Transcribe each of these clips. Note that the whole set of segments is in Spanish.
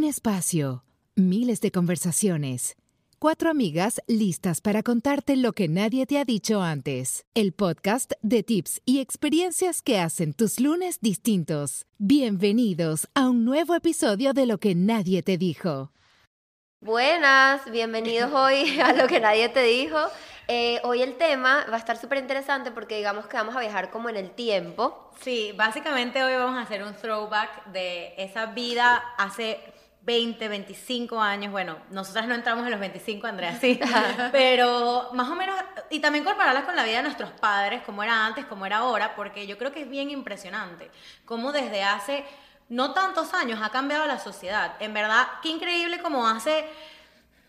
Un espacio, miles de conversaciones. Cuatro amigas listas para contarte lo que nadie te ha dicho antes. El podcast de tips y experiencias que hacen tus lunes distintos. Bienvenidos a un nuevo episodio de Lo que nadie te dijo. Buenas, bienvenidos hoy a Lo que nadie te dijo. Eh, hoy el tema va a estar súper interesante porque digamos que vamos a viajar como en el tiempo. Sí, básicamente hoy vamos a hacer un throwback de esa vida hace 20, 25 años. Bueno, nosotras no entramos en los 25, Andrea, sí. Pero más o menos, y también compararlas con la vida de nuestros padres, como era antes, como era ahora, porque yo creo que es bien impresionante cómo desde hace no tantos años ha cambiado la sociedad. En verdad, qué increíble como hace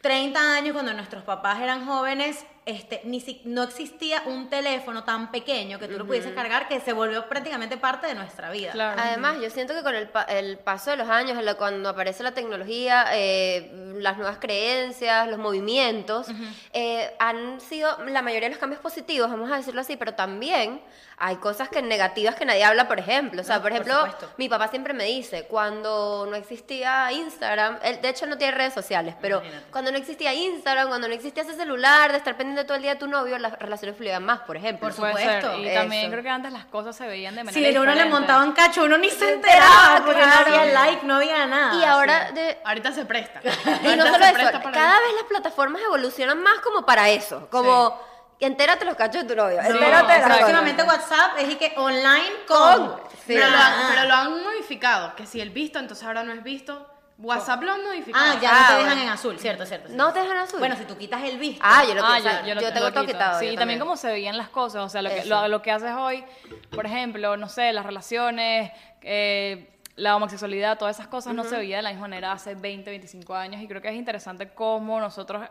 30 años, cuando nuestros papás eran jóvenes, este, ni si, no existía un teléfono tan pequeño que tú lo pudieses cargar que se volvió prácticamente parte de nuestra vida. Además, yo siento que con el, el paso de los años, cuando aparece la tecnología, eh, las nuevas creencias, los movimientos, eh, han sido la mayoría de los cambios positivos, vamos a decirlo así, pero también hay cosas que negativas que nadie habla, por ejemplo. O sea, por ejemplo, mi papá siempre me dice, cuando no existía Instagram, él, de hecho no tiene redes sociales, pero cuando no existía Instagram, cuando no existía ese celular de estar pendiente todo el día de tu novio, las relaciones fluían más, por ejemplo. Por supuesto. Y también creo que antes las cosas se veían de manera Si diferente. uno le montaban cacho, uno ni se enteraba, porque no había like, no había nada. Y ahora, de, Ahorita se presta. y no solo eso, cada vez las plataformas evolucionan más como para eso, como... Entérate los cachos de tu novio. entérate. Próximamente WhatsApp es y que online con. Sí. Pero, lo Ah. han, pero lo han modificado. Que si el visto, entonces ahora no es visto. WhatsApp lo han modificado. Ah, ya Ah, no te bueno. dejan en azul, cierto, cierto. cierto. ¿No te dejan azul? Bueno, si tú quitas el visto. Ah, yo lo Ah, quito. yo, yo, lo- yo tengo lo todo quito. quitado. Sí, y también cómo se veían las cosas, o sea, lo que, lo que haces hoy, por ejemplo, no sé, las relaciones, eh, la homosexualidad, todas esas cosas no se veía de la misma manera hace 20, 25 años y creo que es interesante cómo nosotros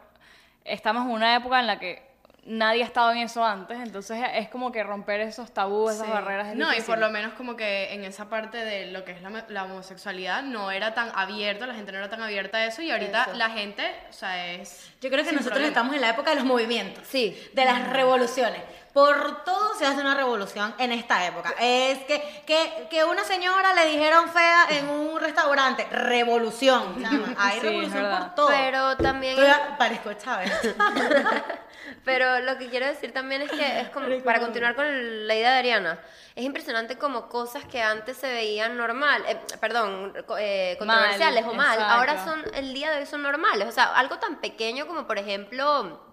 estamos en una época en la que nadie ha estado en eso antes, entonces es como que romper esos tabúes, esas barreras es No, y difícil. por lo menos como que en esa parte de lo que es la, la homosexualidad no era tan abierto, la gente no era tan abierta a eso y ahorita Eso. la gente, o sea, es... Yo creo que nosotros problema. estamos en la época de los movimientos. Sí. De las revoluciones. Por todo se hace una revolución en esta época. Es que, que, que una señora le dijeron fea en un restaurante. Revolución. chama. Hay Sí, revolución por todo. Pero también... A- parezco Chávez. Pero lo que quiero decir también es que es como, para continuar con la idea de Ariana, es impresionante como cosas que antes se veían normal, eh, perdón, eh, controversiales o mal, exacto. ahora son, el día de hoy son normales. O sea, algo tan pequeño como por ejemplo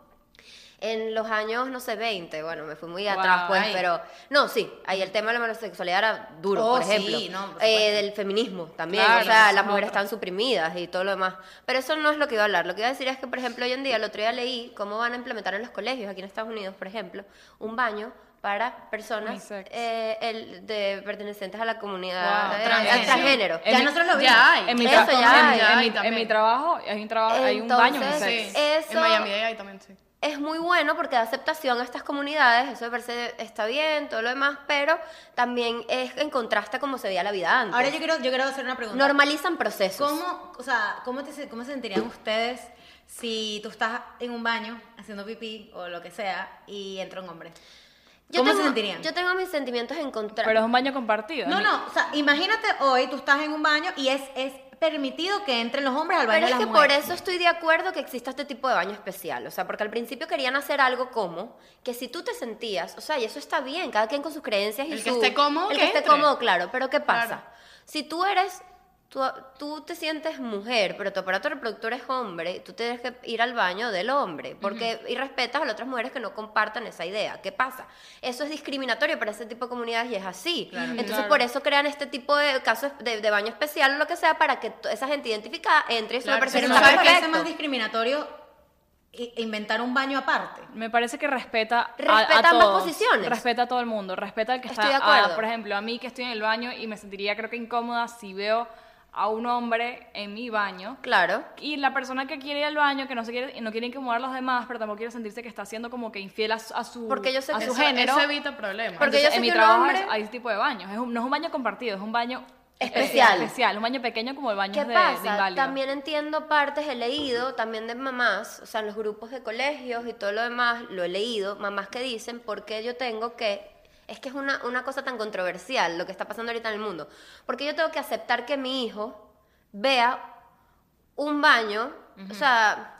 en los años, no sé, 20, bueno, me fui muy atrás, Wow, pues, ay. pero no, sí, ahí el tema de la homosexualidad era duro, Oh, por sí, ejemplo. no, por Eh, del feminismo también, Claro, o sea, las es mujeres otro. están suprimidas y todo lo demás. Pero eso no es lo que iba a hablar. Lo que iba a decir es que, por ejemplo, hoy en día, el otro día leí cómo van a implementar en los colegios, aquí en Estados Unidos, por ejemplo, un baño para personas eh, el- de, pertenecientes a la comunidad Wow, eh, transgénero. al transgénero. En ya mi- nosotros lo vimos. Ya hay. En mi, Eso hay. en- mi- en trabajo hay un, trabajo, hay un baño. Sí, Eso- en Miami hay también, sí. Es muy bueno porque da aceptación a estas comunidades, eso me parece está bien, todo lo demás, pero también es en contraste a cómo se veía la vida antes. Ahora yo quiero, yo quiero hacer una pregunta. Normalizan procesos. ¿Cómo, o sea, ¿cómo, te, se- ¿Cómo se sentirían ustedes si tú estás en un baño haciendo pipí o lo que sea y entra un hombre? Yo ¿Cómo tengo- se sentirían? Yo tengo mis sentimientos encontrados. Pero es un baño compartido. No, Mi- no, o sea, imagínate hoy tú estás en un baño y es, es permitido que entren los hombres al baño Pero de es que por eso estoy de acuerdo que exista este tipo de baño especial. O sea, porque al principio querían hacer algo como que si tú te sentías, o sea, y eso está bien, cada quien con sus creencias y El que esté cómodo, El que que esté entre. cómodo, claro. Pero ¿qué pasa? Claro. Si tú eres. Tú, tú te sientes mujer, pero tu aparato reproductor es hombre, tú tienes que ir al baño del hombre, porque y respetas a las otras mujeres que no compartan esa idea. ¿Qué pasa? Eso es discriminatorio para este tipo de comunidades y es así. Entonces Claro. por eso crean este tipo de casos de, de baño especial o lo que sea para que esa gente identificada entre y me Claro, parece Pero que ¿no está te parece perfecto. más discriminatorio i- inventar un baño aparte? Me parece que respeta a- Respeta a, ambas todos. posiciones. Respeta a todo el mundo. Respeta al que Estoy está. de acuerdo. por ejemplo, a mí que estoy en el baño y me sentiría, creo que incómoda si veo a un hombre en mi baño. Claro. Y la persona que quiere ir al baño, que no se quiere, no quiere incomodar a los demás, pero tampoco quiere sentirse que está siendo como que infiel a, su- a su, Porque yo sé a que su Eso, género. eso evita problemas. Porque yo sé en mi que trabajo hombre- hay ese tipo de baños. Es un- no es un baño compartido, es un baño Especial. especial. Un baño pequeño como el baño ¿Qué de, de pasa? inválido. También entiendo partes, he leído también de mamás, o sea, en los grupos de colegios y todo lo demás, lo he leído, mamás que dicen, ¿por qué yo tengo que es que es una, una cosa tan controversial lo que está pasando ahorita en el mundo. Porque yo tengo que aceptar que mi hijo vea un baño, o sea,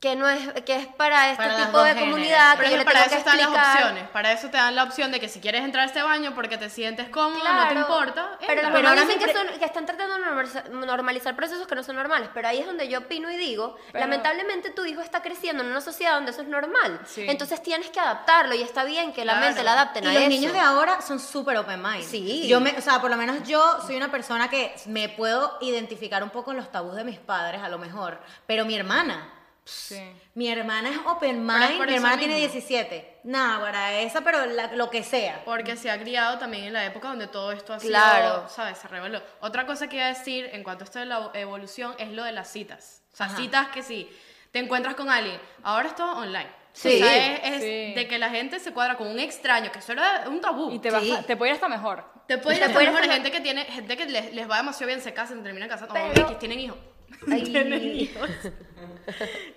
que no es que es para este Para tipo de géneros. comunidad Pero que yo para tengo eso que están las opciones. Para eso te dan la opción de que si quieres entrar a este baño porque te sientes cómodo, no te importa. Pero entra. las Pero mamás ahora dicen mi que, pre- son- que están tratando de normaliza- normalizar procesos que no son normales, pero ahí es donde yo opino y digo, Pero- lamentablemente tu hijo está creciendo en una sociedad donde eso es normal. Sí. Entonces tienes que adaptarlo y está bien que la mente la adapten Y a los eso. niños de ahora son súper open mind. Sí. Yo me, o sea, por lo menos yo soy una persona que me puedo identificar un poco en los tabús de mis padres, a lo mejor. Pero mi hermana, Sí. mi hermana es open Pero es mind, por mi eso hermana tiene mismo. 17. Nada, para esa, pero la- lo que sea. Porque se ha criado también en la época donde todo esto ha sido, Claro. ¿sabes? Se reveló. Otra cosa que iba a decir en cuanto a esto de la evolución es lo de las citas. O sea, Ajá. citas que si te encuentras con alguien, ahora es todo online. Sí. O sea, es, es Sí. de que la gente se cuadra con un extraño, que eso era un tabú. Y te, Sí. vas a- te puede ir hasta mejor. Te puede ir Te hasta mejor hasta- gente que tiene, gente que les, les va demasiado bien, se casan, terminan casando, Pero- X, tienen hijos.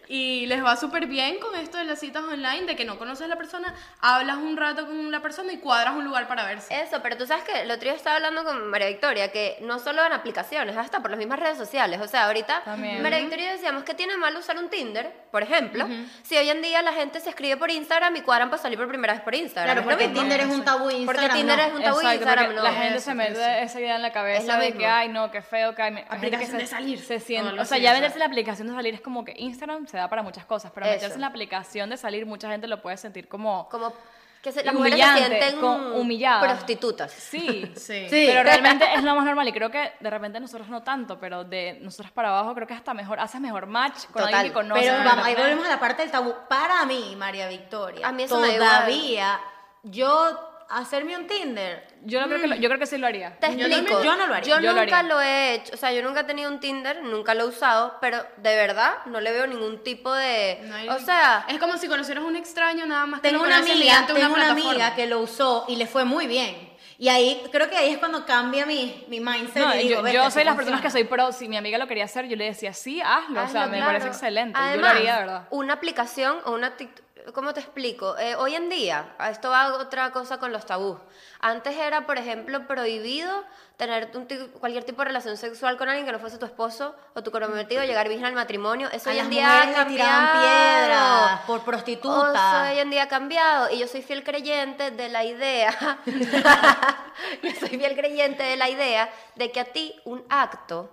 Y les va súper bien con esto de las citas online, de que no conoces a la persona, hablas un rato con la persona y cuadras un lugar para verse. Eso, pero tú sabes que el otro día estaba hablando con María Victoria, que no solo en aplicaciones, hasta por las mismas redes sociales. O sea, ahorita También. María Victoria y yo decíamos que tiene mal usar un Tinder, por ejemplo, si hoy en día la gente se escribe por Instagram y cuadran para salir por primera vez por Instagram. Claro, Es porque mismo. Tinder es un tabú y Porque Instagram Tinder no. es un tabú Exacto, Instagram porque no. la gente Eso, se mete esa idea en la Es cabeza lo de mismo. que, ay, no, qué feo, que hay, gente que Aplicación se, de salir. se siente, O algo o sea, ya en la aplicación de salir es como que Instagram se da para muchas cosas, pero Eso. meterse en la aplicación de salir mucha gente lo puede sentir como, Como que se- las mujeres se sienten con- humilladas. prostitutas. sí, Sí. Sí. pero realmente es lo más normal y creo que de repente nosotros no tanto, pero de nosotros para abajo creo que hasta mejor, haces mejor match con Total. alguien que conoces. Pero vamos, ahí volvemos a la parte del tabú. Para mí, María Victoria, A mí eso todavía, yo hacerme un Tinder, Yo, no creo que lo- yo creo que sí lo haría. Te Yo no explico. yo no lo haría. Yo Yo lo nunca haría. lo he hecho. O sea, yo nunca he tenido un Tinder, nunca lo he usado, pero de verdad no le veo ningún tipo de. No hay- o sea, es como si conocieras un extraño nada más que tengo lo una conoces amiga, mediante tengo una plataforma. amiga que lo usó y le fue muy bien. Y ahí, creo que ahí es cuando cambia mi, mi mindset No, y digo, yo, "Vete, yo sí soy las personas que funciona". soy pro. Si mi amiga lo quería hacer, yo le decía, sí, hazlo. o sea, hazlo, me claro. parece excelente. yo lo Además, haría, de verdad. Una aplicación o una. tic- ¿Cómo te explico? Eh, hoy en día, esto va otra cosa con los tabús. Antes era, por ejemplo, prohibido tener un cualquier tipo de relación sexual con alguien que no fuese tu esposo o tu comprometido, llegar virgen al matrimonio. Eso A hoy en día ha cambiado. piedras por Eso prostituta. hoy en día ha cambiado y yo soy fiel creyente de la idea, yo soy fiel creyente de la idea de que a ti un acto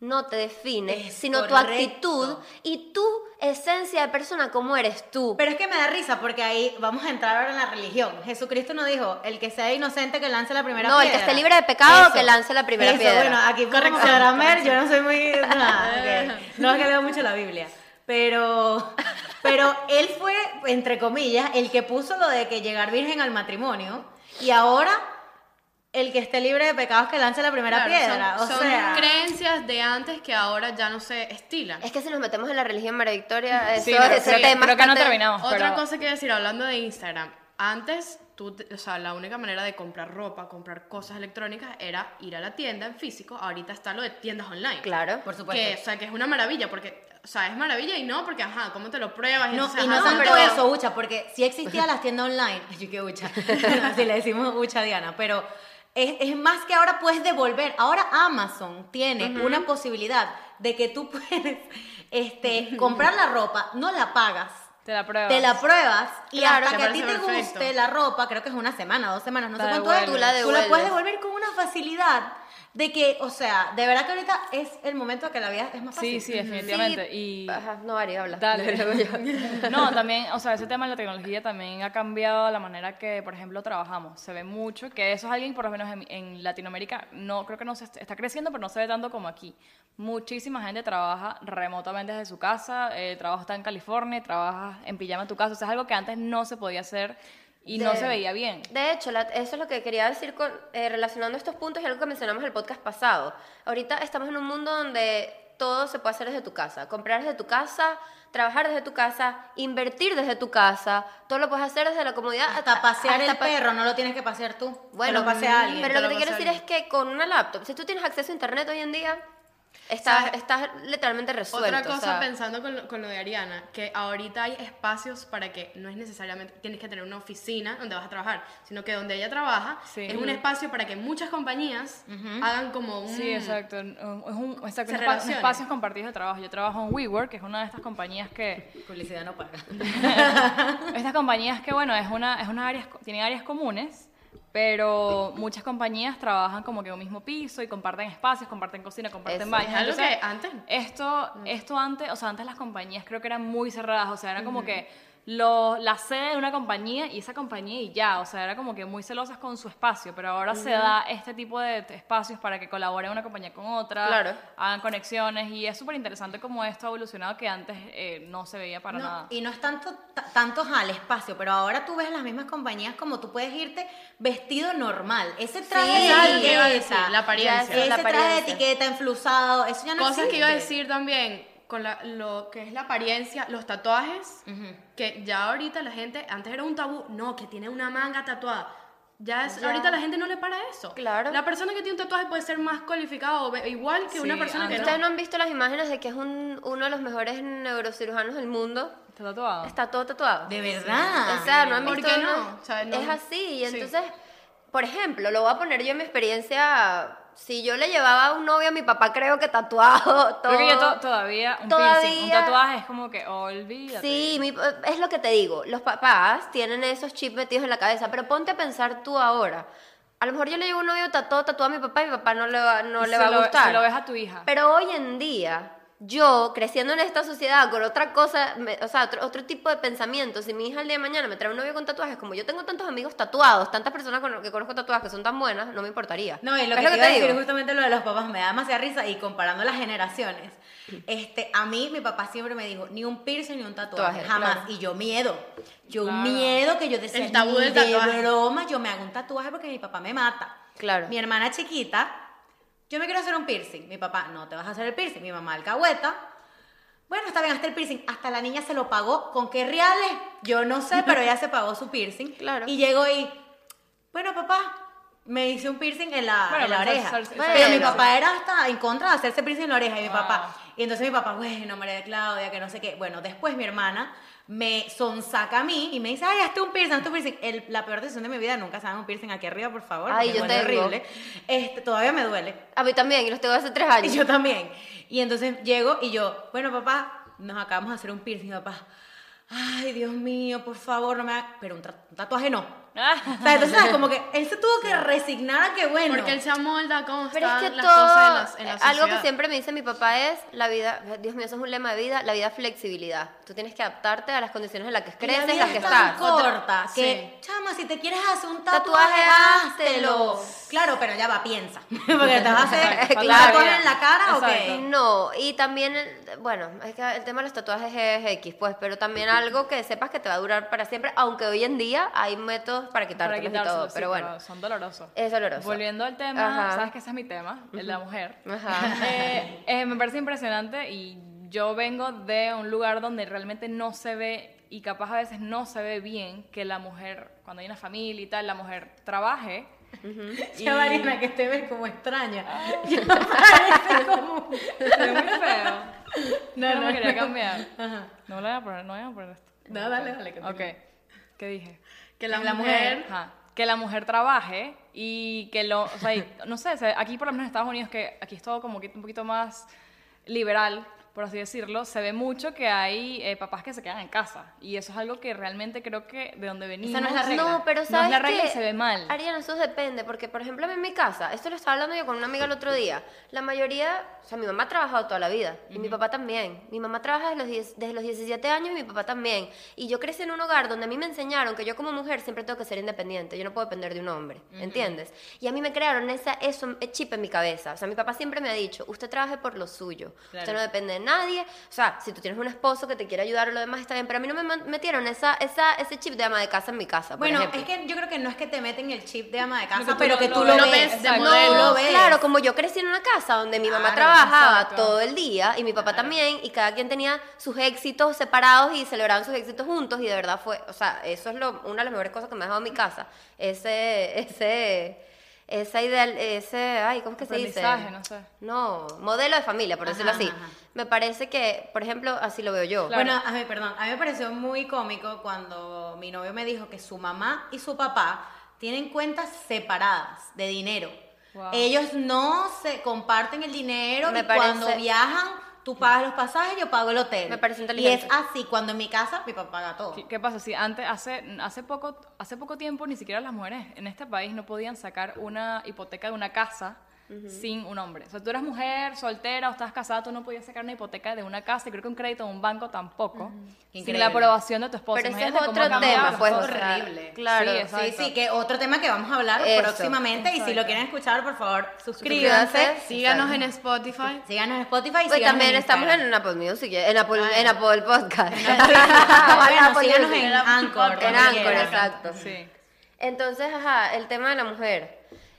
no te define, Es sino tu correcto. actitud y tu esencia de persona como eres tú. Pero es que me da risa porque ahí vamos a entrar ahora en la religión. Jesucristo no dijo, el que sea inocente que lance la primera No, el piedra. que esté libre de pecado, Eso. que lance la primera Eso, piedra. bueno, aquí podrán ver, yo no soy muy... nada. No es que leo mucho la Biblia. Pero, pero él fue, entre comillas, el que puso lo de que llegar virgen al matrimonio. Y ahora, el que esté libre de pecados que lance la primera Claro, piedra. Son, o son sea... creencias de antes que ahora ya no se estilan. Es que si nos metemos en la religión, María Victoria, eso, Sí, creo que- tema... creo que no terminamos. Otra pero- cosa que decir, hablando de Instagram, antes, tú, o sea, la única manera de comprar ropa, comprar cosas electrónicas era ir a la tienda en físico. Ahorita está lo de tiendas online. Claro. Por supuesto. Que, o sea, que es una maravilla, porque, o sea, es maravilla y no, porque, ajá, ¿cómo te lo pruebas? No, y no ajá, tanto pero- eso, Ucha, porque si existía las tiendas online, yo qué Ucha, así le decimos Ucha a Diana, pero es, es más que ahora puedes devolver. Ahora Amazon tiene una posibilidad de que tú puedes este, comprar la ropa, no la pagas. Te la pruebas. Te la pruebas y Claro, hasta que a ti te perfecto. guste la ropa, creo que es una semana, dos semanas, no La sé cuánto es. Tú la tú la puedes devolver con una facilidad de que, o sea, de verdad que ahorita es el momento que la vida es más Sí, fácil. sí, definitivamente. Y Ajá, no, Ari, habla. Dale. No, también, o sea, ese tema de la tecnología también ha cambiado la manera que, por ejemplo, trabajamos. Se ve mucho que eso es alguien, por lo menos en, en Latinoamérica, no creo que no se est- está creciendo, pero no se ve tanto como aquí. Muchísima gente trabaja remotamente desde su casa, eh, trabaja está en California, trabaja en pijama en tu casa. O sea, es algo que antes no se podía hacer y no De- se veía bien. De hecho, la- eso es lo que quería decir con, eh, relacionando estos puntos y algo que mencionamos en el podcast pasado. Ahorita estamos en un mundo donde todo se puede hacer desde tu casa. Comprar desde tu casa, trabajar desde tu casa, invertir desde tu casa. Todo lo puedes hacer desde la comodidad. Hasta pasear el hasta pa- perro, no lo tienes que pasear tú. Bueno, que lo pasea alguien. pero lo que lo te quiero decir es que con una laptop, si tú tienes acceso a internet hoy en día, Estás, estás literalmente resuelto. Otra o cosa sea, pensando con lo, con lo de Ariana, que ahorita hay espacios para que no es necesariamente tienes que tener una oficina donde vas a trabajar, sino que donde ella trabaja Sí. es un espacio para que muchas compañías hagan como un... Sí, exacto. Un- Es un, exacto, un espa- relacionan. espacios compartidos de trabajo. Yo trabajo en WeWork, que es una de estas compañías que Publicidad no paga. Estas compañías que, bueno, es una, es una áreas, tienen áreas comunes, pero muchas compañías trabajan como que en un mismo piso y comparten espacios, comparten cocina, comparten baños. Es algo Entonces, que antes- Esto, esto antes, o sea, antes las compañías creo que eran muy cerradas, o sea, era como que lo, la sede de una compañía y esa compañía y ya, o sea, era como que muy celosas con su espacio, pero ahora se da este tipo de espacios para que colaboren una compañía con otra, Claro. hagan conexiones y es súper interesante cómo esto ha evolucionado que antes eh, no se veía para No, nada. y no es tanto ta- tantos al espacio, pero ahora tú ves las mismas compañías como tú puedes irte vestido normal. Ese traje Sí, de etiqueta, la apariencia. Ese la traje de etiqueta enflusado, eso ya no Cosas que iba a decir también con la- lo que es la apariencia, los tatuajes, que ya ahorita la gente, antes era un tabú, no, que tiene una manga tatuada. Ya, es, Ya. ahorita la gente no le para eso. Claro. La persona que tiene un tatuaje puede ser más cualificado o igual que Sí, una persona que no. Ustedes no han visto las imágenes de que es un- uno de los mejores neurocirujanos del mundo. ¿Está tatuado? Está todo tatuado. De verdad. O sea, no han ¿Por visto qué no? uno? O sea, no- Es así, y Sí. entonces, por ejemplo, lo voy a poner yo en mi experiencia. Si yo le llevaba a un novio a mi papá, creo que tatuado, todo. Creo que yo to- todavía, un Todavía- piercing, un tatuaje es como que olvídate. Sí, mi- es lo que te digo. Los papás tienen esos chips metidos en la cabeza, pero ponte a pensar tú ahora. A lo mejor yo le llevo un novio tatuado, tatuado a mi papá y mi papá no le va, no le va a lo- gustar. Se lo ves a tu hija. Pero hoy en día, yo creciendo en esta sociedad con otra cosa, me- o sea, otro, otro tipo de pensamiento, si mi hija el día de mañana me trae un novio con tatuajes, como yo tengo tantos amigos tatuados, tantas personas con- que conozco tatuadas que son tan buenas, no me importaría. No, y lo ¿Ves que, te iba a decir digo? justamente lo de los papás me da demasiada risa y comparando las generaciones. Este, a mí mi papá siempre me dijo, ni un piercing ni un tatuaje, Tatuaje, jamás. claro. Y yo miedo. Yo Claro. miedo que yo decía, El tabú del de broma, yo me hago un tatuaje porque mi papá me mata. Claro. Mi hermana chiquita, yo me quiero hacer un piercing. Mi papá, no te vas a hacer el piercing. Mi mamá, alcahueta. Bueno, está bien, hasta el piercing. Hasta la niña se lo pagó. ¿Con qué reales? Yo no sé, pero ella se pagó su piercing. Claro. Y llegó y, bueno, papá, me hice un piercing en la, Bueno, en la oreja. sal- sal- Bueno. Pero mi papá era hasta en contra de hacerse piercing en la oreja. Y mi Wow. papá, y entonces mi papá, bueno, María de Claudia, que no sé qué. Bueno, después mi hermana me sonsaca a mí y me dice, ay, hazte un piercing, hazte un piercing. El- la peor decisión de mi vida, nunca se hagan un piercing aquí arriba, por favor. Ay, yo tengo. horrible. Este, todavía me duele. A mí también, y los tengo hace tres años. Y yo también. Y entonces llego y yo, bueno, papá, nos acabamos de hacer un piercing, papá. Ay, Dios mío, por favor, no me hagas. Pero un, un tatuaje no. O sea, entonces, ¿sabes? como que él se tuvo que resignar a que, bueno. Porque él se amolda a cómo Pero es que las todo, cosas en, las- en la eh, algo que siempre me dice mi papá es la vida, Dios mío, eso es un lema de vida, la vida flexibilidad. Tú tienes que adaptarte a las condiciones en las que creces, en las que es tan estás. corta que, Sí. chama, si te quieres hacer un Tatuaje, tatuaje, háztelo. Claro, pero ya va, piensa. Porque te vas a hacer un tatuaje en la cara o qué. No, y también, bueno, es que el tema de los tatuajes es X, pues, pero también algo que sepas que te va a durar para siempre, aunque hoy en día hay métodos para quitártelos y todo, quitárselos, sí, pero bueno, son dolorosos. es doloroso. Volviendo al tema, Ajá. sabes que ese es mi tema, el de la mujer. Ajá. Eh, eh, me parece impresionante y yo vengo de un lugar donde realmente no se ve y capaz a veces no se ve bien que la mujer, cuando hay una familia y tal, la mujer trabaje. Ya, Mariana, que te ves como extraña. Ya parece como... Se ve muy feo. No, No, no, me quería cambiar. Ajá. No lo voy a poner, no voy a poner esto. No, dale, dale. continúa. Ok, ¿qué dije? Que la, mujer. Que la mujer trabaje y que lo, o sea, y- no sé, aquí por lo menos en Estados Unidos, que aquí es todo como que un poquito más liberal, por así decirlo, se ve mucho que hay eh, papás que se quedan en casa. Y eso es algo que realmente creo que de donde venimos... no es la regla. No, pero No es sabes la regla que, y se ve mal. Ariana, eso depende, porque por ejemplo a mí en mi casa, esto lo estaba hablando yo con una amiga el otro día, la mayoría, o sea, mi mamá ha trabajado toda la vida, y mi papá también. Mi mamá trabaja desde los, 10 desde los 17 años y mi papá también. Y yo crecí en un hogar donde a mí me enseñaron que yo como mujer siempre tengo que ser independiente, yo no puedo depender de un hombre, ¿entiendes? Y a mí me crearon esa, eso, eh, chip en mi cabeza. O sea, mi papá siempre me ha dicho, usted trabaje por lo suyo, usted no depende de nadie. O sea, si tú tienes un esposo que te quiere ayudar o lo demás está bien, pero a mí no me metieron esa, esa, ese chip de ama de casa en mi casa. por Bueno, ejemplo. es que yo creo que no es que te meten el chip de ama de casa, pero que tú lo Lo ves. No, lo ves. Claro, como yo crecí en una casa donde mi mamá Claro, trabajaba exacto. todo el día y mi papá también y cada quien tenía sus éxitos separados y celebraban sus éxitos juntos y de verdad fue, o sea, eso es lo, una de las mejores cosas que me ha dejado mi casa, ese, ese, esa ideal, ese, ay, ¿cómo es que se dice? No sé. No, modelo de familia, por decirlo así. ajá. Me parece que, por ejemplo, así lo veo yo. Claro. Bueno, a mí, perdón, a mí me pareció muy cómico cuando mi novio me dijo que su mamá y su papá tienen cuentas separadas de dinero. Wow. Ellos no se comparten el dinero Me y cuando viajan, tú pagas los pasajes, yo pago el hotel. Me parece Y inteligente. es así, cuando en mi casa mi papá paga todo. ¿Qué, qué pasa? Si antes, hace, hace, poco, hace poco tiempo, ni siquiera las mujeres en este país no podían sacar una hipoteca de una casa sin un hombre. O sea, tú eras mujer, soltera o estabas casada, tú no podías sacar una hipoteca de una casa y creo que un crédito de un banco tampoco. Sin Increíble. la aprobación de tu esposa. Pero ese es otro tema, pues, horrible. claro. Sí, Sí, sí, que otro tema que vamos a hablar Eso. próximamente y si lo quieren escuchar, por favor, suscríbanse. Suscríbanse. Síganos en Spotify. Síganos en Spotify y Pues también en estamos en Apple Music, en Apple, en Apple Podcast. Bueno, Apple síganos en Anchor. En Anchor, exacto. Sí. Entonces, ajá, el tema de la mujer.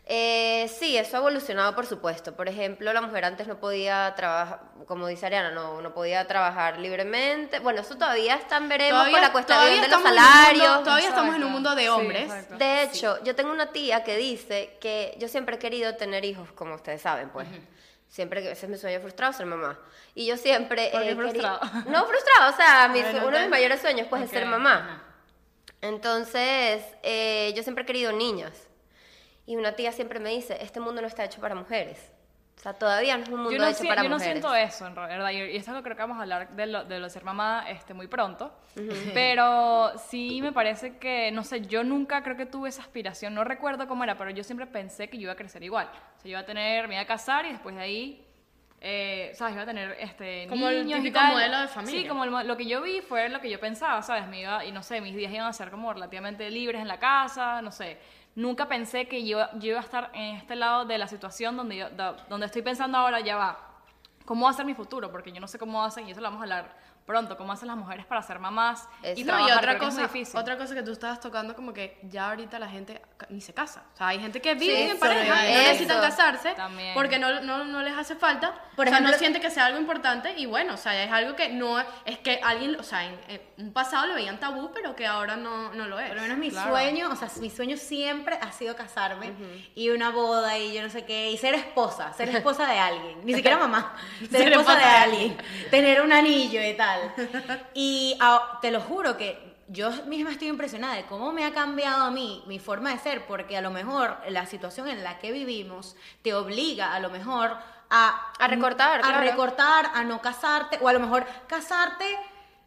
Eh, sí, eso ha evolucionado, por supuesto. Por ejemplo, la mujer antes no podía trabajar, como dice Ariana, no, no podía trabajar libremente. Bueno, eso todavía está en veremos con la cuestión todavía de los un mundo- salarios. todavía estamos en un mundo de hombres. De hecho, yo tengo una tía que dice que yo siempre he querido tener hijos, como ustedes saben, pues. Siempre que ese es mi sueño frustrado ser mamá. Y yo siempre ¿Por qué he querido- frustrado? No frustrado, o sea, mi- Bueno, uno de mis mayores sueños pues es ser mamá. Entonces, eh, yo siempre he querido niñas. Y una tía siempre me dice, este mundo no está hecho para mujeres. O sea, todavía no es un mundo Yo no, hecho si- para yo no mujeres. siento eso, en verdad. Y, y esto creo que vamos a hablar de lo de, lo de ser mamá este, muy pronto. Pero sí me parece que, no sé, yo nunca creo que tuve esa aspiración. No recuerdo cómo era, pero yo siempre pensé que yo iba a crecer igual. O sea, yo iba a tener, me iba a casar y después de ahí, eh, ¿sabes? Iba a tener este, Como el niños y típico tal. modelo de familia. Sí, como el lo que yo vi fue lo que yo pensaba, ¿sabes? Me iba, y no sé, mis días iban a ser como relativamente libres en la casa, no sé. Nunca pensé que yo, yo iba a estar en este lado de la situación donde, yo, donde estoy pensando ahora, ya va. ¿Cómo va a ser mi futuro? Porque yo no sé cómo hacen, y eso lo vamos a hablar pronto, cómo hacen las mujeres para ser mamás Eso. y No, trabajar. y otra es cosa, difícil. otra cosa que tú estabas tocando, como que ya ahorita la gente ni se casa. O sea, hay gente que vive Sí, en pareja y no es. necesitan casarse También. porque no, no, no les hace falta. Por o sea, ejemplo- no siente que sea algo importante y bueno, o sea, es algo que no es que alguien, o sea, en, en un pasado lo veían tabú, pero que ahora no, no lo es. Por lo menos mi Claro. sueño, o sea, mi sueño siempre ha sido casarme y una boda y yo no sé qué, y ser esposa, ser esposa de alguien, ni siquiera mamá, ser, Ser esposa de esposa de alguien, tener un anillo y tal. Y ah, te lo juro que yo misma estoy impresionada de cómo me ha cambiado a mí mi forma de ser, porque a lo mejor la situación en la que vivimos te obliga a lo mejor a... A recortar, A claro. recortar, a no casarte, o a lo mejor casarte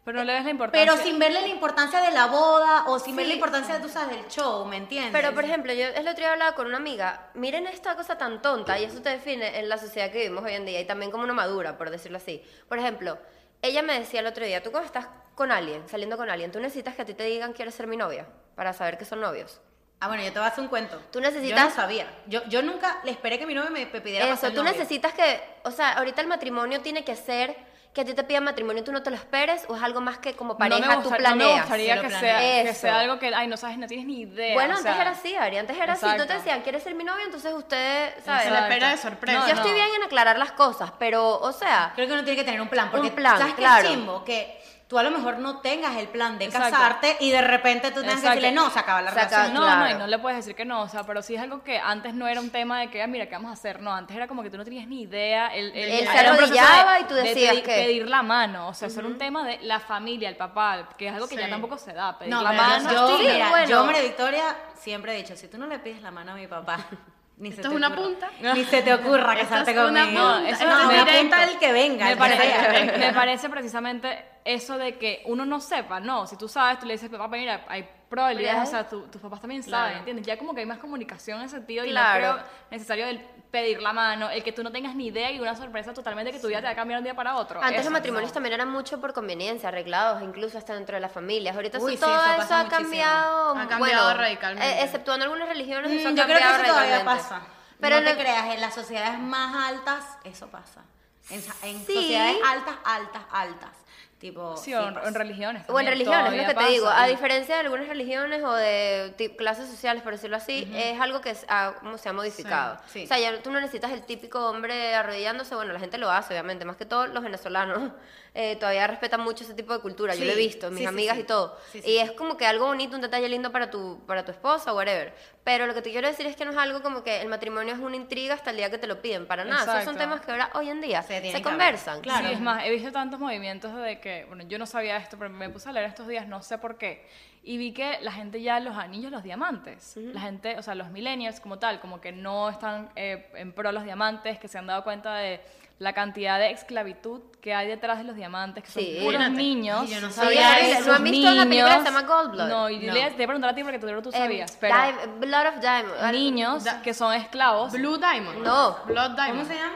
Pero no le ves la importancia. pero sin verle la importancia de la boda o sin ver la Sí. importancia, tú sabes, del show, ¿me entiendes? Pero, por ejemplo, yo el otro día hablaba con una amiga, miren esta cosa tan tonta, y eso te define en la sociedad que vivimos hoy en día, y también como una madura, por decirlo así. Por ejemplo, ella me decía el otro día, tú cuando estás con alguien, saliendo con alguien, tú necesitas que a ti te digan quieres ser mi novia, para saber que son novios. Ah, bueno, yo te voy a hacer un cuento. Tú Yo necesitas- no sabía. Yo, yo nunca le esperé que mi novio me pidiera Eso, ser tú novio. necesitas que, o sea, ahorita el matrimonio tiene que ser que a ti te pidan matrimonio y tú no te lo esperes, o es algo más que como pareja no me, tú gusta- no me planeas. gustaría Sí, que planeas. sea, que sea algo que, ay, no sabes, no tienes ni idea. Bueno, antes sea, era así, Ari, antes era así. Tú te Exacto. decían, ¿quieres ser mi novio? Entonces usted, ¿sabes? Se le espera de sorpresa. No, Yo no. estoy bien en aclarar las cosas, pero, o sea, Creo que uno tiene que tener un plan. Porque, Un plan, ¿sabes qué claro. es chimbo? Que tú a lo mejor no tengas el plan de Exacto. casarte y de repente tú tengas que decirle no, se acaba la Se acaba- relación. No, Claro. no, y no le puedes decir que no, o sea, pero sí es algo que antes no era un tema de que, ah, mira, ¿qué vamos a hacer? No, antes era como que tú no tenías ni idea. El, el- Él se arrodillaba y tú de decías pedir, que- pedir la mano, o sea, eso era un tema de la familia, el papá, que es algo que ya tampoco se da, pedir No, la pero mano. yo, sí, mira, bueno. yo, María Victoria, siempre he dicho, si tú no le pides la mano a mi papá, ni se Esto te es una ocurra- punta. Ni se te ocurra Esto casarte es una conmigo. punta, eso no, es me directo. apunta el que venga, me el que parece, me parece precisamente eso de que uno no sepa, no, si tú sabes, tú le dices, papá, mira, hay probabilidades, o sea, tu- tus papás también saben, Claro. ¿entiendes? Ya como que hay más comunicación en ese sentido y Claro. no creo necesario el pedir la mano, el que tú no tengas ni idea y una sorpresa totalmente que tu vida te va a cambiar de un día para otro. antes Eso, los matrimonios no. también eran mucho por conveniencia, arreglados, incluso hasta dentro de las familias. Ahorita Uy, eso- sí, todo eso eso, ha cambiado. Ha cambiado bueno, radicalmente. eh, exceptuando algunas religiones, eso Mm, ha yo creo que cambiado eso todavía radicalmente. pasa. Pero no te creas, en las sociedades más altas, eso pasa. En, sa- en Sí. sociedades altas, altas, altas. Tipo, Sí, o en, en religiones. O en también, religiones, es lo que te digo. A diferencia de algunas religiones o de clases sociales, por decirlo así, es algo que ha- como se ha modificado. Sí, sí. O sea, ya tú no necesitas el típico hombre arrodillándose. Bueno, la gente lo hace, obviamente, más que todo los venezolanos. Eh, todavía respetan mucho ese tipo de cultura. Yo lo he Sí, visto, mis sí, sí, amigas sí. y todo. Sí, sí, y sí. es como que algo bonito, un detalle lindo para tu, para tu esposa, whatever. Pero lo que te quiero decir es que no es algo como que el matrimonio es una intriga hasta el día que te lo piden. Para nada. Esos son Exacto. temas que ahora, hoy en día, Se se, conversan. Claro. Sí, es más, he visto tantos movimientos de que, bueno, yo no sabía esto, pero me puse a leer estos días, no sé por qué, y vi que la gente ya los anillos, los diamantes, la gente, o sea, los millennials como tal, como que no están eh, en pro de los diamantes, que se han dado cuenta de la cantidad de esclavitud que hay detrás de los diamantes, que son Sí. puros Imagínate. niños. Y yo no Sí, sabía horrible. eso. ¿No han visto una película que se niños- llama Gold Blood? No, y No. le te iba a preguntar a ti porque tú, tú Em, sabías, pero Di- Blood of Diamond. niños Da- que son esclavos. Blue Diamond. No. Blood Diamond. ¿Cómo se llama?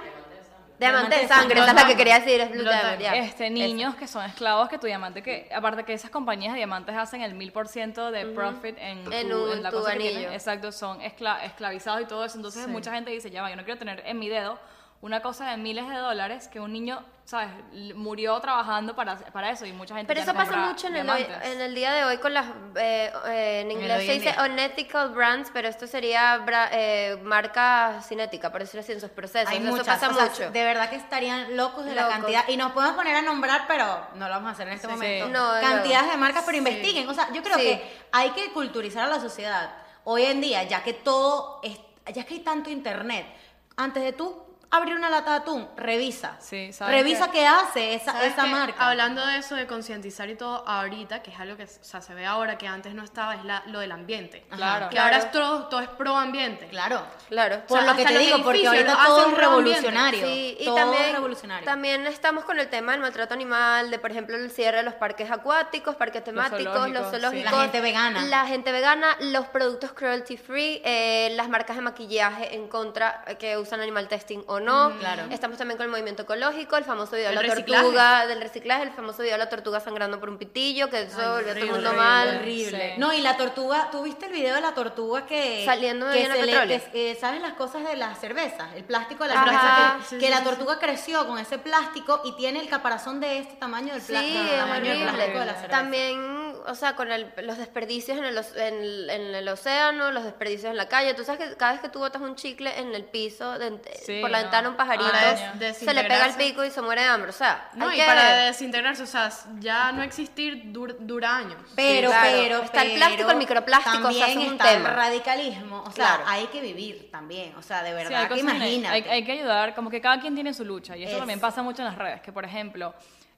Diamante de Diamante de sangre, esa es la que quería decir, es Blue Blood Diamond, Diamond. ya. este, niños que son esclavos que tu diamante, que aparte que esas compañías de diamantes hacen el mil por ciento de profit en, En tu, un- en la tu cosa que anillo. tienen. exacto, son escla- esclavizados y todo eso. Entonces mucha gente dice, ya va, yo no quiero tener en mi dedo una cosa de miles de dólares que un niño, ¿sabes? Murió trabajando para, para eso y mucha gente Pero eso no pasa mucho en el, hoy- en el día de hoy con las, eh, eh, en inglés hoy se en dice unethical brands, pero esto sería bra- eh, marca cinética, por decirlo así, en sus procesos. Hay eso muchas, pasa o sea, mucho. de verdad que estarían locos de la Locos. cantidad. Y nos podemos poner a nombrar, pero no lo vamos a hacer en este Sí, momento. sí. No, Cantidades no. de marcas, pero investiguen. O sea, yo creo Sí. que hay que culturizar a la sociedad. Hoy en día, ya que todo, es, ya que hay tanto internet, antes de tú abrir una lata de atún, revisa. Sí, ¿sabes revisa qué? qué hace esa, ¿Sabes esa qué? marca. Hablando de eso, de concientizar y todo, ahorita, que es algo que o sea, se ve ahora, que antes no estaba, es la- lo del ambiente. Claro. Que ahora es todo, todo es pro ambiente. Claro. Claro. Por O sea, lo que te los digo, porque ahorita todo es revolucionario. Sí, y todo también, revolucionario. también estamos con el tema del maltrato animal, de por ejemplo el cierre de los parques acuáticos, parques temáticos, los zoológicos, zoológicos. La gente vegana. La gente vegana, los productos cruelty free, eh, las marcas de maquillaje en contra eh, que usan animal testing o no. claro. Estamos también con el movimiento ecológico, el famoso video de la reciclaje. tortuga, del reciclaje, el famoso video de la tortuga sangrando por un pitillo, que eso volvió a todo el mundo horrible, mal. Horrible. Sí. No, y la tortuga, ¿tú viste el video de la tortuga que. Saliendo de que se le- petróleo. que, eh, ¿Sabes las cosas de las cervezas? El plástico de la Ajá. cerveza. Que, Sí, que sí, la sí, tortuga creció con ese plástico y tiene el caparazón de este tamaño del, Sí, es tamaño del plástico de la cerveza. También, o sea, con el- los desperdicios en el, en, el, en el océano, los desperdicios en la calle. Tú sabes que cada vez que tú botas un chicle en el piso, de- Sí, por la no. ventana un pajarito, des- se le pega el pico y se muere de hambre. O sea, No, hay y que para desintegrarse, o sea, ya no existir dur- dura años. Pero, claro. pero, Está el plástico, el microplástico, o sea, también eso es un está tema. el radicalismo, o sea, Claro. hay que vivir también, o sea, de Sí, verdad, hay que imagínate. Hay que ayudar, como que cada quien tiene su lucha. Y eso Es- también pasa mucho en las redes. Que, por ejemplo,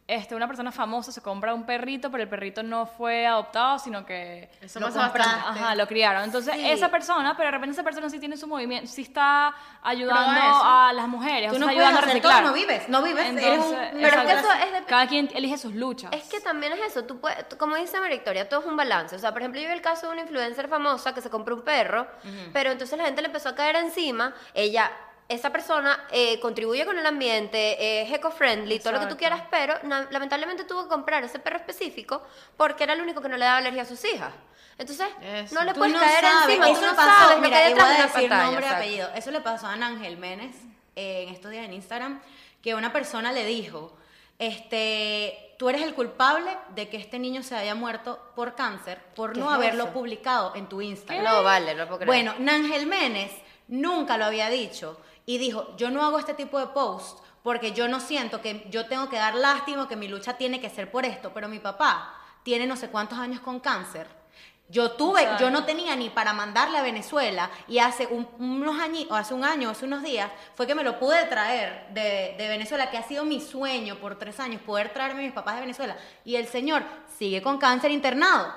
este, una persona famosa se compra un perrito, pero el perrito no fue adoptado, sino que Eso Lo compraste. Ajá, lo criaron. Entonces, Sí. esa persona, pero de repente esa persona sí tiene su movimiento, sí está ayudando a las mujeres, Tú o no sea, puedes ayudando a hacer todo, no vives, no vives, eres Entonces, un- Pero es que eso es de- Cada quien elige sus luchas. Es que también es eso, tú puedes, como dice María Victoria, todo es un balance. O sea, por ejemplo, yo vi el caso de una influencer famosa que se compró un perro, pero entonces la gente le empezó a caer encima, ella, esa persona eh, contribuye con el ambiente, es eco-friendly, todo lo que tú quieras, pero lamentablemente tuvo que comprar ese perro específico porque era el único que no le daba alergia a sus hijas. Entonces, Eso. no le puedes no caer sabes, encima, eso tú no le pasó, sabes lo mira, que hay y detrás voy de una pantalla. nombre apellido. Eso le pasó a Ángel Ménez eh, en estos días en Instagram, que una persona le dijo, este, tú eres el culpable de que este niño se haya muerto por cáncer por ¿Qué no es haberlo eso? publicado en tu Instagram. No, vale, no puedo creer. Bueno, Nángel Ménez nunca lo había dicho y dijo, yo no hago este tipo de post porque yo no siento que yo tengo que dar lástima, que mi lucha tiene que ser por esto, pero mi papá tiene no sé cuántos años con cáncer. Yo tuve, Exacto. yo no tenía ni para mandarle a Venezuela y hace un- unos años, o hace un año, hace unos días, fue que me lo pude traer de, de Venezuela, que ha sido mi sueño por tres años, poder traerme a mis papás de Venezuela. Y el señor sigue con cáncer internado.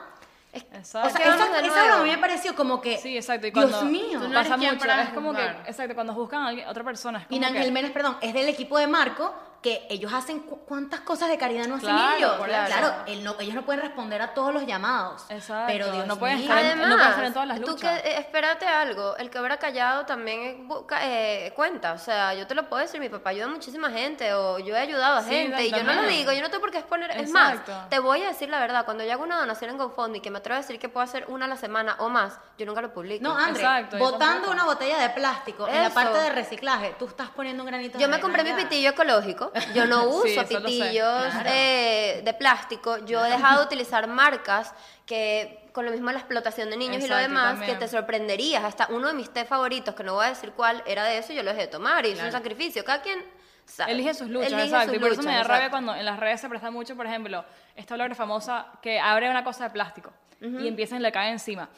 Exacto. O sea, esa, esa broma a mí me pareció como que, Sí, exacto. Y Dios cuando mío. Tú no pasa mucho, es como que, exacto, cuando buscan a alguien, otra persona, es como Y Ángel Méndez, perdón, es del equipo de Marco, que ellos hacen cu- cuántas cosas de caridad no hacen Claro, ellos. Claro, él no- ellos no pueden responder a todos los llamados. Exacto, Pero Dios no pueden mío. estar en- Además, no estar en todas las tú luchas. que, eh, espérate algo, el que habrá callado también eh, busca, eh, cuenta, o sea, yo te lo puedo decir, mi papá ayuda a muchísima gente, o yo he ayudado a Sí, gente, y yo no lo digo, yo no tengo por qué exponer, es más, te voy a decir la verdad, cuando yo hago una donación en GoFundMe, que me atrevo a decir que puedo hacer una a la semana o más, yo nunca lo publico. No, André, Exacto, yo botando una botella de plástico en la parte de reciclaje, tú estás poniendo un granito de Yo me arena compré mi pitillo ecológico. Yo no uso Sí, pitillos Claro. eh, de plástico. Yo he dejado de utilizar marcas que con lo mismo la explotación de niños y lo Exacto, demás, también. que te sorprenderías. Hasta uno de mis té favoritos, que no voy a decir cuál, era de eso yo lo dejé de tomar. Y es un Claro. sacrificio. Cada quien sea, Elige sus luchas, elige exacto. sus y por eso me da luchas, rabia exacto. cuando en las redes se presta mucho, por ejemplo, esta blogger famosa que abre una cosa de plástico y empieza y le cae encima.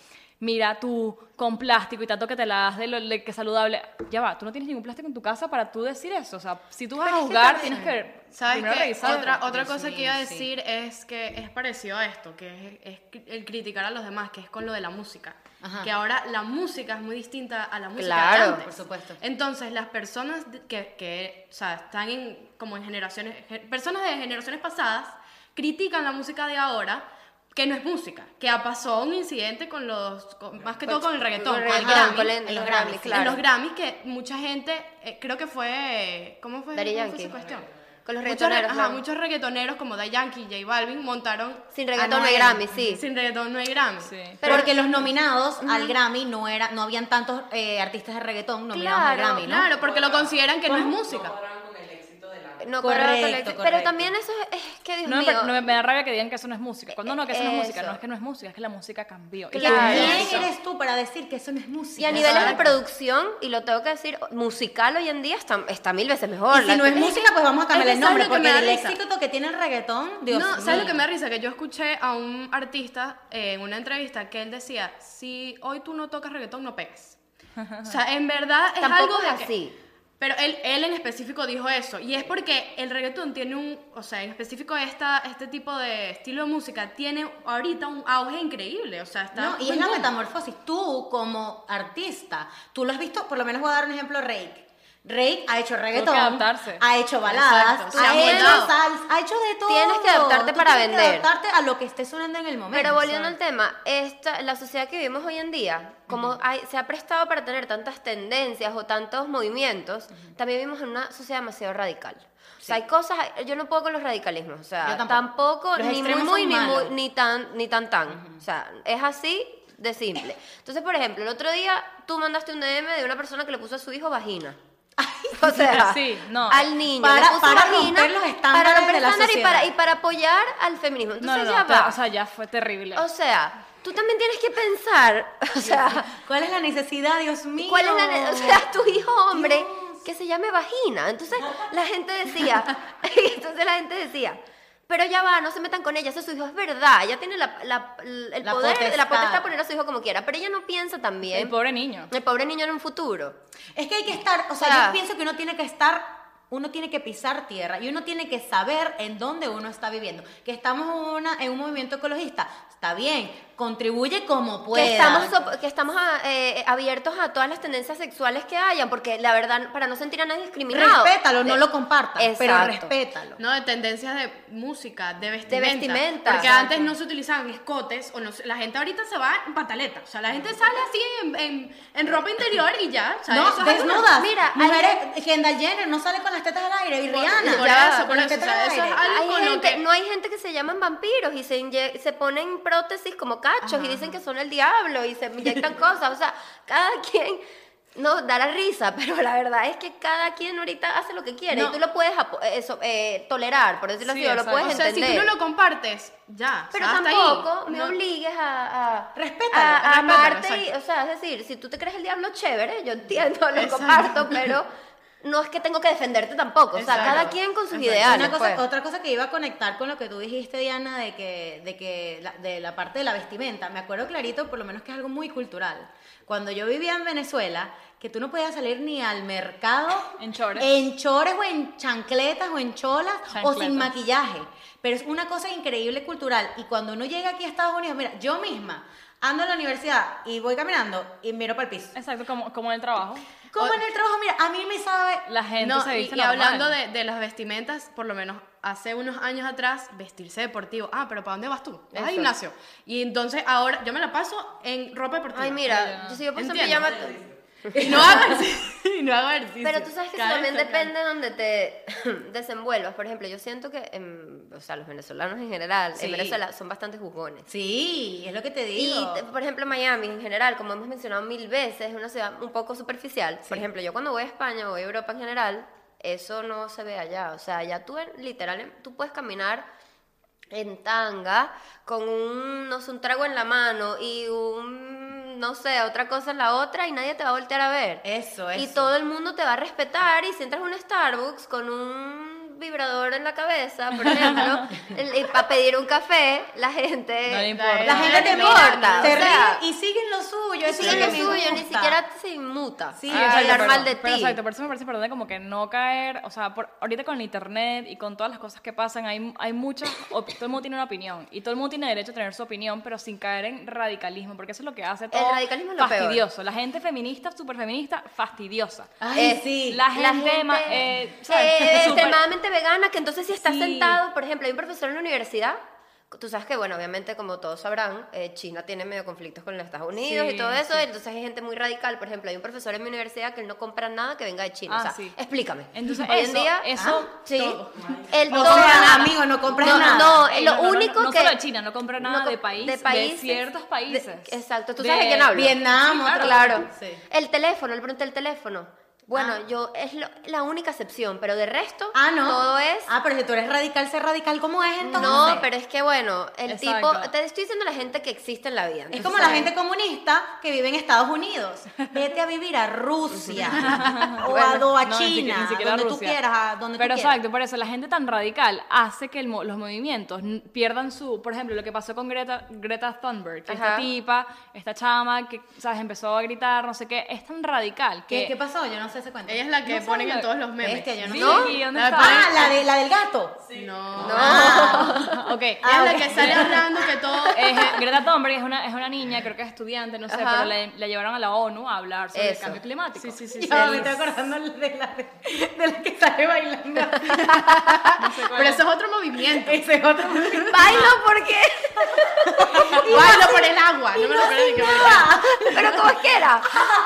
Mira, tú con plástico y tanto que te la das de, lo, de que saludable. Ya va, tú no tienes ningún plástico en tu casa para tú decir eso. O sea, si tú vas a Pero también- tienes que ¿Sabes primero qué? revisar. Otra, cosa que iba a sí. decir es que es parecido a esto, que es, el criticar a los demás, que es con lo de la música. Ajá. Que ahora la música es muy distinta a la música Claro, de antes. por supuesto. Entonces, las personas que, que o sea, están en, como en generaciones, ge- personas de generaciones pasadas, critican la música de ahora, que no es música, que ha pasado un incidente con los, con- más que todo con el reggaetón, Con el reggaetón, Grammy. con el- en los Grammys, Grammys, claro. En los Grammys que mucha gente, eh, creo que fue, ¿cómo fue, cómo fue cuestión? Con los Muchos reggaetoneros, re- ajá, ¿no? muchos reggaetoneros como Da Yankee y J Balvin montaron Sin reggaetón no hay. Grammy, sí. Sin reggaetón no hay Grammy. Sí. Pero- Porque los nominados al Grammy no era, no habían tantos eh, artistas de reggaetón nominados al Claro, Grammy, ¿no? Claro, porque lo consideran que no es música. No, Correcto, correcto, correcto. Pero también eso es, es que, Dios No, me, mío. no me- me da rabia que digan que eso no es música. Cuando no, que eso no es música. Eso. No es que no es música, es que la música cambió. Y Claro. que- ¿Quién Eso. eres tú para decir que eso no es música? Y a niveles de producción, y lo tengo que decir, musical hoy en día está, está mil veces mejor. Y si La- no es música, pues vamos a cambiar el que ¿sabes nombre, lo que porque me el éxito que tiene el reggaetón, Dios no, ¿sabes lo mío. que me da risa? Que yo escuché a un artista eh, en una entrevista que él decía, si hoy tú no tocas reggaetón, no pegas. O sea, en verdad es Tampoco algo de es que- así. Pero él, él en específico dijo eso, y es porque el reggaetón tiene un, o sea, en específico esta, este tipo de estilo de música tiene ahorita un auge increíble, o sea, está... No, y es la metamorfosis. Tú, como artista, tú lo has visto, por lo menos voy a dar un ejemplo, Rake. Rake ha hecho reggaetón, ha hecho baladas, ha hecho salsa, ha hecho de todo. Tienes que adaptarte Tú para tienes que vender. adaptarte a lo que esté sonando en el momento. Pero volviendo al tema, esta, la sociedad que vivimos hoy en día, como hay- se ha prestado para tener tantas tendencias o tantos movimientos, también vivimos en una sociedad demasiado radical. O sea, hay cosas, yo no puedo con los radicalismos, o sea, Yo tampoco. tampoco, ni muy muy, ni, muy ni tan, ni tan tan. O sea, es así de simple. Entonces, por ejemplo, el otro día tú mandaste un DM de una persona que le puso a su hijo vagina. O sea, Sí, no. al niño Para- para romper los estándares para romper de la y para, y para apoyar al feminismo. Entonces no, ya no, te- va. o sea, ya fue terrible. O sea, tú también tienes que pensar, o sea, ¿Cuál es la necesidad, Dios mío? cuál es la, o sea, tu hijo hombre Dios. que se llame vagina. Entonces la gente decía, entonces la gente decía, pero ya va, no se metan con ella, ese es su hijo, es verdad, ella tiene la, la- el La poder, potestad. la potestad de poner a su hijo como quiera, pero ella no piensa también el pobre niño. el pobre niño en un futuro. Es que hay que estar, o sea, O sea, yo pienso que uno tiene que estar, uno tiene que pisar tierra y uno tiene que saber en dónde uno está viviendo. Que estamos en, una, en un movimiento ecologista, está bien, contribuye como pueda. Que estamos, sop- que estamos a- eh, abiertos a todas las tendencias sexuales que hayan, porque la verdad, para no sentir a nadie discriminado. Respétalo, no De- lo compartas, pero respétalo. No, de tendencias de música, de vestimenta. vestimenta. Porque Exacto. antes no se utilizaban escotes, o no se- la gente ahorita se va en pantaleta. O sea, la gente sale así en, en, en ropa interior y ya. Sea, No, desnudas. Mira, mujeres, Kendall Jenner no sale con las tetas al aire y Rihanna. por Ya, eso, por con las eso, o tetas sea, al eso es aire. algo Hay con lo gente, que... No hay gente que se llaman vampiros y se, se ponen prótesis como cachos y dicen que son el diablo y se inyectan cosas. O sea, cada quien. No, da la risa, pero la verdad es que cada quien ahorita hace lo que quiere No. y tú lo puedes apo- eso, eh, tolerar, por decirlo Sí, así, o lo puedes o sea, si entender. tú no lo compartes, ya. o Pero sea, tampoco me No- obligues a, a, Respétalo, a- a respétalo, amarte. y- o sea, es decir, si tú te crees el diablo chévere, yo entiendo, lo Exacto. comparto, pero no es que tengo que defenderte tampoco. O sea, cada quien con sus Exacto. ideales. Una cosa, pues. otra cosa que iba a conectar con lo que tú dijiste, Diana, de que, de que la, de la parte de la vestimenta, me acuerdo clarito, por lo menos que es algo muy cultural. Cuando yo vivía en Venezuela, que tú no podías salir ni al mercado En chores. en chores o en chancletas o en cholas o sin maquillaje. Pero es una cosa increíble cultural. Y cuando uno llega aquí a Estados Unidos, mira, yo misma ando a la universidad y voy caminando y miro para el piso. Exacto, como, como en el trabajo. Como en el trabajo, mira, a mí me sabe La gente No, se y, viste y normal. hablando de, de las vestimentas, por lo menos hace unos años atrás, vestirse deportivo. Ah, pero ¿para dónde vas tú? Vas al Eso. gimnasio. Y entonces ahora yo me la paso en ropa deportiva. Ay, mira, yo sigo por pijama. Y no hago y no hago ejercicio. Pero tú sabes que eso también depende de donde te desenvuelvas. Por ejemplo, yo siento que, o sea, los venezolanos en general, Sí. en Venezuela son bastante jugones. Sí, es lo que te Y, digo. te- por ejemplo, Miami en general, como hemos mencionado mil veces, es una ciudad un poco superficial. Por ejemplo, yo cuando voy a España o voy a Europa en general, eso no se ve allá. O sea, allá tú, literal, tú puedes caminar en tanga con un, no sé, un trago en la mano y un no sé, otra cosa en la otra y nadie te va a voltear a ver. Eso, Y eso. todo el mundo te va a respetar y si entras a un Starbucks con un vibrador en la cabeza, por ejemplo, para pedir un café, la gente... No le importa. La gente te importa, te o sea, ríe y siguen lo suyo. y siguen lo suyo, ni siquiera se inmuta. Sí, a hablar pero- mal de pero ti. exacto, por eso me parece importante como que no caer, o sea, por, ahorita con el internet y con todas las cosas que pasan, hay, hay muchas, todo el mundo tiene una opinión y todo el mundo tiene derecho a tener su opinión, pero sin caer en radicalismo, porque eso es lo que hace todo radicalismo es lo peor. fastidioso. La gente feminista, súper feminista, fastidiosa. Ay, Eh, sí. La gente, La gente eh, eh, extremadamente vegana, que entonces si estás Sí. sentado, por ejemplo, hay un profesor en la universidad, tú sabes que, bueno, obviamente, como todos sabrán, eh, China tiene medio conflictos con los Estados Unidos Sí, y todo eso, sí. entonces hay gente muy radical, por ejemplo, hay un profesor en mi universidad que él no compra nada que venga de China, Ah, o sea, sí. explícame. Entonces, Hoy eso- en día, eso- ah, sí, todo. el No todo- compras nada, amigo, no compras no, nada. No, Ey, lo no, no, no, único no que... solo de China, no compra nada de país- de de países, ciertos países. de- exacto, tú De sabes de quién hablo. Vietnam, Claro. Sí. El teléfono, le pregunté el teléfono. Bueno, Ah. yo es lo- la única excepción, pero de resto Ah, no. todo es Ah, pero si tú eres radical, sé radical como es entonces. no, pero es que bueno, el Exacto. tipo te estoy diciendo la gente que existe en la vida. Es como la ¿sabes? gente comunista que vive en Estados Unidos. Vete a vivir a Rusia o Bueno, a, do- a No, ni siquiera- China, ni siquiera donde tú Rusia. quieras, a donde Pero tú quieras. exacto, por eso la gente tan radical hace que el los movimientos pierdan su, por ejemplo, lo que pasó con Greta, Greta Thunberg, que esta tipa, esta chama que, sabes, empezó a gritar, no sé qué, es tan radical que ¿Qué, ¿Qué pasó? Yo no sé ese cuento. Ella es la que No ponen en todos los memes. Bestia, yo no Sí, sé. ¿y dónde La está? Ah, la, de, la del gato. No. No. ok. Ella Ah, es la que sale hablando que todo... Eh, Greta Thunberg es una, es una niña, creo que es estudiante, no sé, Ajá. pero la, la llevaron a la ONU a hablar sobre el Eso. cambio climático. Sí, sí, sí. Ya me estoy acordando de la, de la que sale bailando. Pero eso es otro movimiento. Ese es otro. Bailo porque Bailo por el agua. No me lo acuerdo ni qué pero cómo es que era?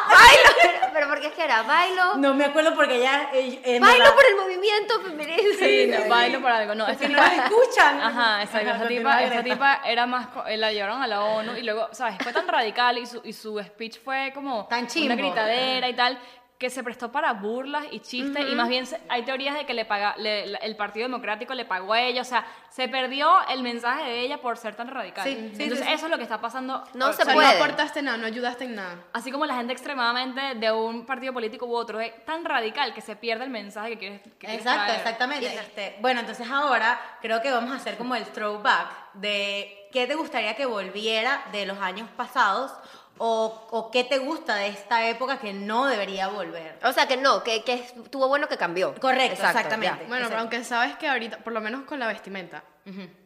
Bailo, pero, pero ¿por qué es que era? Bailo. No me acuerdo porque ella. eh, en Bailo por el movimiento feminista. Sí, no, bailo por algo. No, Si tipa- nos escuchan. Ajá, exacto. Ajá, continúa, tipa, Greta. tipa era más. co- eh, La llevaron a la ONU y luego, ¿sabes? Fue tan radical y su, y su speech fue como. Tan chimbo. Una gritadera y tal. Que se prestó para burlas y chistes, y más bien hay teorías de que le paga, le- el Partido Democrático le pagó a ella, o sea, se perdió el mensaje de ella por ser tan radical. Sí, sí, Entonces, sí, sí. eso es lo que está pasando. No o se O sea, puede. no aportaste nada, no ayudaste en nada. Así como la gente extremadamente de un partido político u otro es tan radical que se pierde el mensaje que quieres, que Exacto, exactamente. Este, bueno, entonces ahora creo que vamos a hacer como el throwback de qué te gustaría que volviera de los años pasados o, o qué te gusta de esta época que no debería volver. O sea que no, que, que estuvo bueno que cambió. Correcto, Exacto, exactamente. ya. Bueno, Exacto. pero aunque sabes que ahorita, por lo menos con la vestimenta,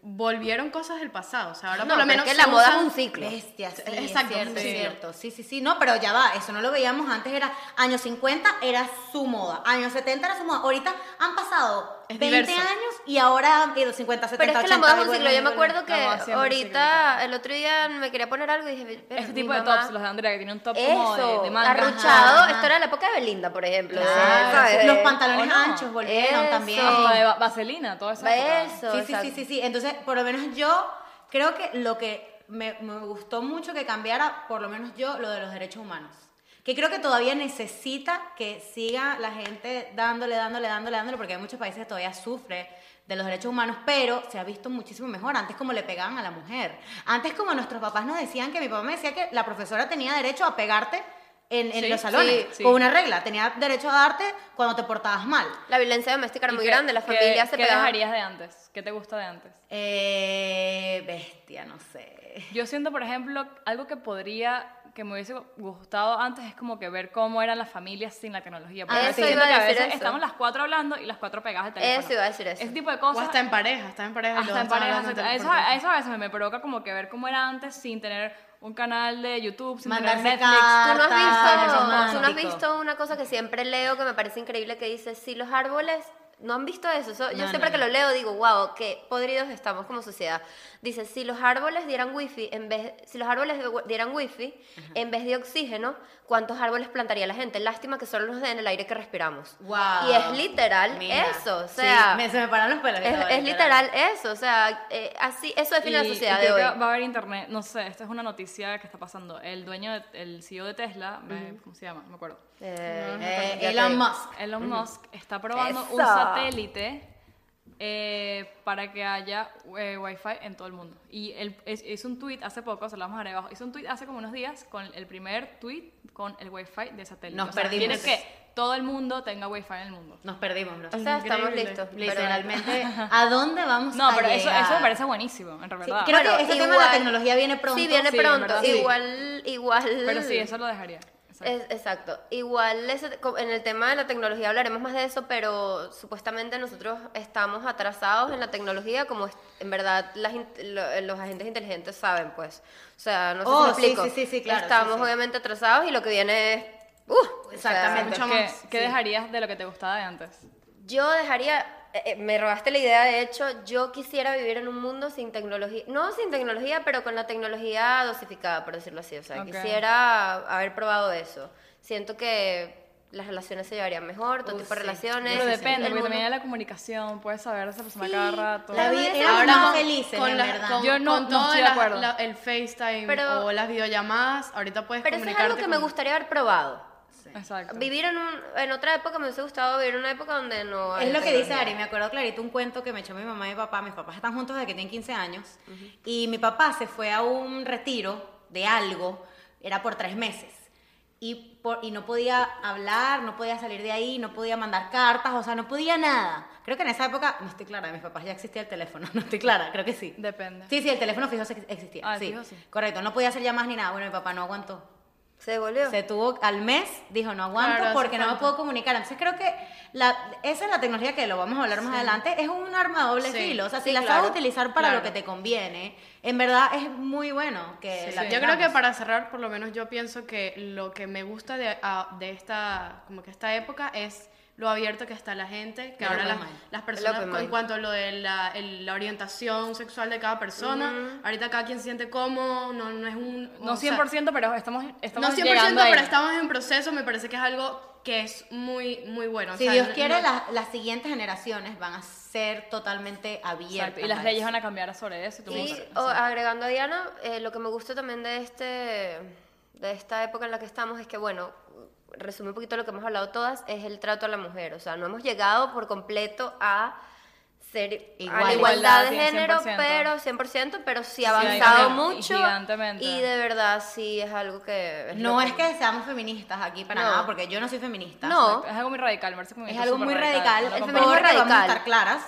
volvieron cosas del pasado. O sea, ahora No, por lo menos es que la moda es un ciclo. Bestia, sí, Exacto, es cierto, un es cierto. Sí, sí, sí. No, pero ya va, eso no lo veíamos antes, era años 50 era su moda, años 70 era su moda. Ahorita han pasado Es 20 diverso. años y ahora han ido 50, 70, Pero es que la 80, moda es un ciclo. Yo me acuerdo que La moda ahorita, el otro día me quería poner algo y dije, pero Este mi tipo de mamá- tops, los de Andrea, que tiene un top como de, Eso, de manga. arruchado. Ajá. Esto era la época de Belinda, por ejemplo. Claro, ¿sabes? sí, Los pantalones ¿O no? anchos volvieron Eso. también. Hasta de va- vaselina, todo eso. Eso, Sí, sí, sí, sí, sí. Entonces, por lo menos yo creo que lo que me, me gustó mucho que cambiara, por lo menos yo, lo de los derechos humanos. Que creo que todavía necesita que siga la gente dándole, dándole, dándole, dándole, porque hay muchos países que todavía sufren de los derechos humanos, pero se ha visto muchísimo mejor. Antes como le pegaban a la mujer. Antes como nuestros papás nos decían que mi papá me decía que la profesora tenía derecho a pegarte en, en Sí, los salones, sí, sí. con una regla. Tenía derecho a darte cuando te portabas mal. La violencia doméstica era ¿Y muy qué- grande, las qué- familias se ¿Qué pegaban. dejarías de antes? ¿Qué te gusta de antes? Eh, bestia, no sé. Yo siento, por ejemplo, algo que podría, que me hubiese gustado antes es como que ver cómo eran las familias sin la tecnología. Porque Ah, eso siento iba a que a decir veces eso. estamos las cuatro hablando y las cuatro pegadas al teléfono. Eso iba a decir eso. Ese tipo de O cosas. hasta en pareja, hasta en pareja. Hasta en en Eso, eso a veces me provoca como que ver cómo era antes sin tener un canal de YouTube, sin tener Netflix. ¿Tú no, has visto, tú no has visto una cosa que siempre leo que me parece increíble que dice, si los árboles, ¿no han visto eso? Eso- yo siempre no, que no. lo leo digo, wow, qué podridos estamos como sociedad. Dice, si los árboles dieran wifi, en vez, si los árboles de- dieran wifi, en vez de oxígeno, ¿cuántos árboles plantaría la gente? Lástima que solo nos den el aire que respiramos. Wow. Y es literal Mira, eso, o sí, sea... me- se me paran los pelos. Es, literal eso, o sea, eh, así, eso define la Y- sociedad y de hoy. que va a haber internet, no sé, esta es una noticia que está pasando. El dueño, de- el CEO de Tesla, me- ¿cómo se llama? No me acuerdo. Eh, Eh, Elon. Musk. Elon Musk está probando un Eso. satélite eh, para que haya eh, Wi-Fi en todo el mundo. Y él es- hizo un tweet hace poco, se lo vamos a agregar abajo, hizo un tweet hace como unos días con el primer tweet con el Wi-Fi de satélite. Nos O sea, perdimos. Quiere que todo el mundo tenga Wi-Fi en el mundo. Nos perdimos, bro. O sea, estamos Increíble. listos. pero- Literalmente, ¿a dónde vamos No, a pero eso, llegar? eso me parece buenísimo, en Sí, verdad. creo Bueno, que ese tema de igual- la tecnología viene pronto. Sí, viene Sí, pronto. sí. Igual, igual. Pero sí, eso lo dejaría. Exacto. Es- exacto. Igual ese- en el tema de la tecnología hablaremos más de eso, pero supuestamente nosotros estamos atrasados en la tecnología, como es- en verdad las los agentes inteligentes saben, pues. O sea, no sé Oh, si sí, me explico. sí, sí, sí, claro, Estamos sí, sí. obviamente atrasados y lo que viene es... Uh, o sea, Exactamente. ¿Qué, qué sí. dejarías de lo que te gustaba de antes? Yo dejaría, eh, eh, me robaste la idea, de hecho, yo quisiera vivir en un mundo sin tecnología, no sin tecnología, pero con la tecnología dosificada, por decirlo así. O sea, Ok. quisiera haber probado eso. Siento que las relaciones se llevarían mejor, todo Uh, tipo de sí. relaciones. Pero sí, depende, porque también hay la comunicación, puedes saber a esa persona cada rato. La vida éramos Ahora más con en la- verdad. con- Yo no- con no todo estoy de la- acuerdo. la- el FaceTime Pero- o las videollamadas, ahorita puedes Pero eso es comunicarte algo que me con- gustaría haber probado. Exacto. Vivir en, un, en otra época me hubiese gustado vivir en una época donde no hay Es lo que dice. Ari, me acuerdo clarito un cuento que me echó mi mamá y mi papá. Mis papás están juntos desde que tienen 15 años. Y mi papá se fue a un retiro de algo, era por tres meses. Y, por, y no podía hablar, no podía salir de ahí, no podía mandar cartas, o sea, no podía nada. Creo que en esa época, no estoy clara, de mis papás ya existía el teléfono, no estoy clara, creo que sí. Depende. Sí, sí, el teléfono fijo se- existía. Ah, sí, fijo sí. correcto, no podía hacer llamadas ni nada. Bueno, mi papá no aguantó. Se devolvió. Se tuvo al mes, dijo, no aguanto Claro, porque no me puedo comunicar. Entonces creo que la, esa es la tecnología que lo vamos a hablar más adelante, es un arma de doble Sí, filo. O sea, si la claro, sabes utilizar para lo que te conviene, en verdad es muy bueno que Sí, la yo creo que para cerrar, por lo menos yo pienso que lo que me gusta de, a- de esta, como que esta época es lo abierto que está la gente, que ahora open las, personas, en cuanto a lo de la, el- la orientación sexual de cada persona, ahorita cada quien siente cómodo, no, no es un... No o sea, 100%, pero estamos, estamos no 100%, llegando ahí. pero estamos en proceso, me parece que es algo que es muy, muy bueno. o Si sea, Dios no- quiere, no- las, las siguientes generaciones van a ser totalmente abiertas. Y las leyes van a cambiar sobre eso. y tú Y o, agregando a Diana, eh, lo que me gusta también de este de esta época en la que estamos es que, bueno, resume un poquito lo que hemos hablado todas, es el trato a la mujer. O sea, no hemos llegado por completo a ser a Igual. la igualdad de género, 100%. pero 100%, pero sí ha avanzado mucho gigantemente. y de verdad sí es algo que No es que seamos feministas aquí para No. nada, porque yo no soy feminista. No. Es algo muy radical, Es algo muy radical. no El feminismo Muy que vamos a radical. estar claras.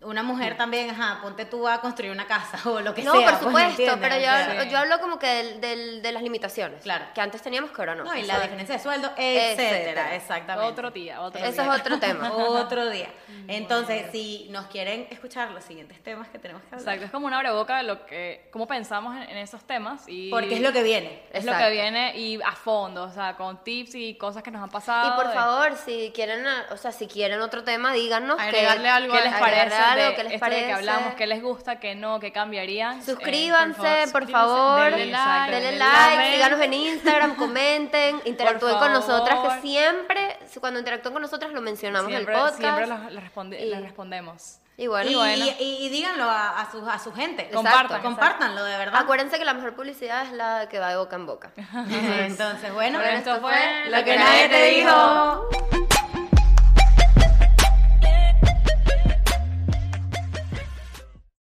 Una mujer también, ajá, ponte tú a construir una casa o lo que No, sea. por pues, supuesto, pero yo, yo hablo como que del, del- de las limitaciones. Claro. Que antes teníamos que ahora no. No, y la es- diferencia de sueldo, etcétera, Etcétera. exactamente. Otro día, otro Eso día. es otro tema. Otro día. Entonces, si nos quieren escuchar los siguientes temas que tenemos que hablar, Exacto, es como una boca de lo que, cómo pensamos en, en esos temas y porque es lo que viene. es lo que viene y a fondo, o sea, con tips y cosas que nos han pasado. Y por de- favor, si quieren, o sea, si quieren otro tema, díganos Agregarle que, algo ¿Qué a- les parece algo, de qué les esto de que parece. hablamos? ¿Qué les gusta? ¿Qué no? ¿Qué cambiarían? Eh, Suscríbanse, por suscríbanse, favor, denle like, denle denle like, síganos en Instagram, comenten, interactúen con nosotras, que siempre, cuando interactúen con nosotras lo mencionamos siempre, en el podcast. siempre les, les responde- Y- respondemos. Y bueno, y, bueno. y- y díganlo a, a su, a su gente. Exacto. Compartan. Compártanlo, de verdad. acuérdense que la mejor publicidad es la que va de boca en boca. Entonces, bueno, Bueno, esto fue lo que nadie te dijo.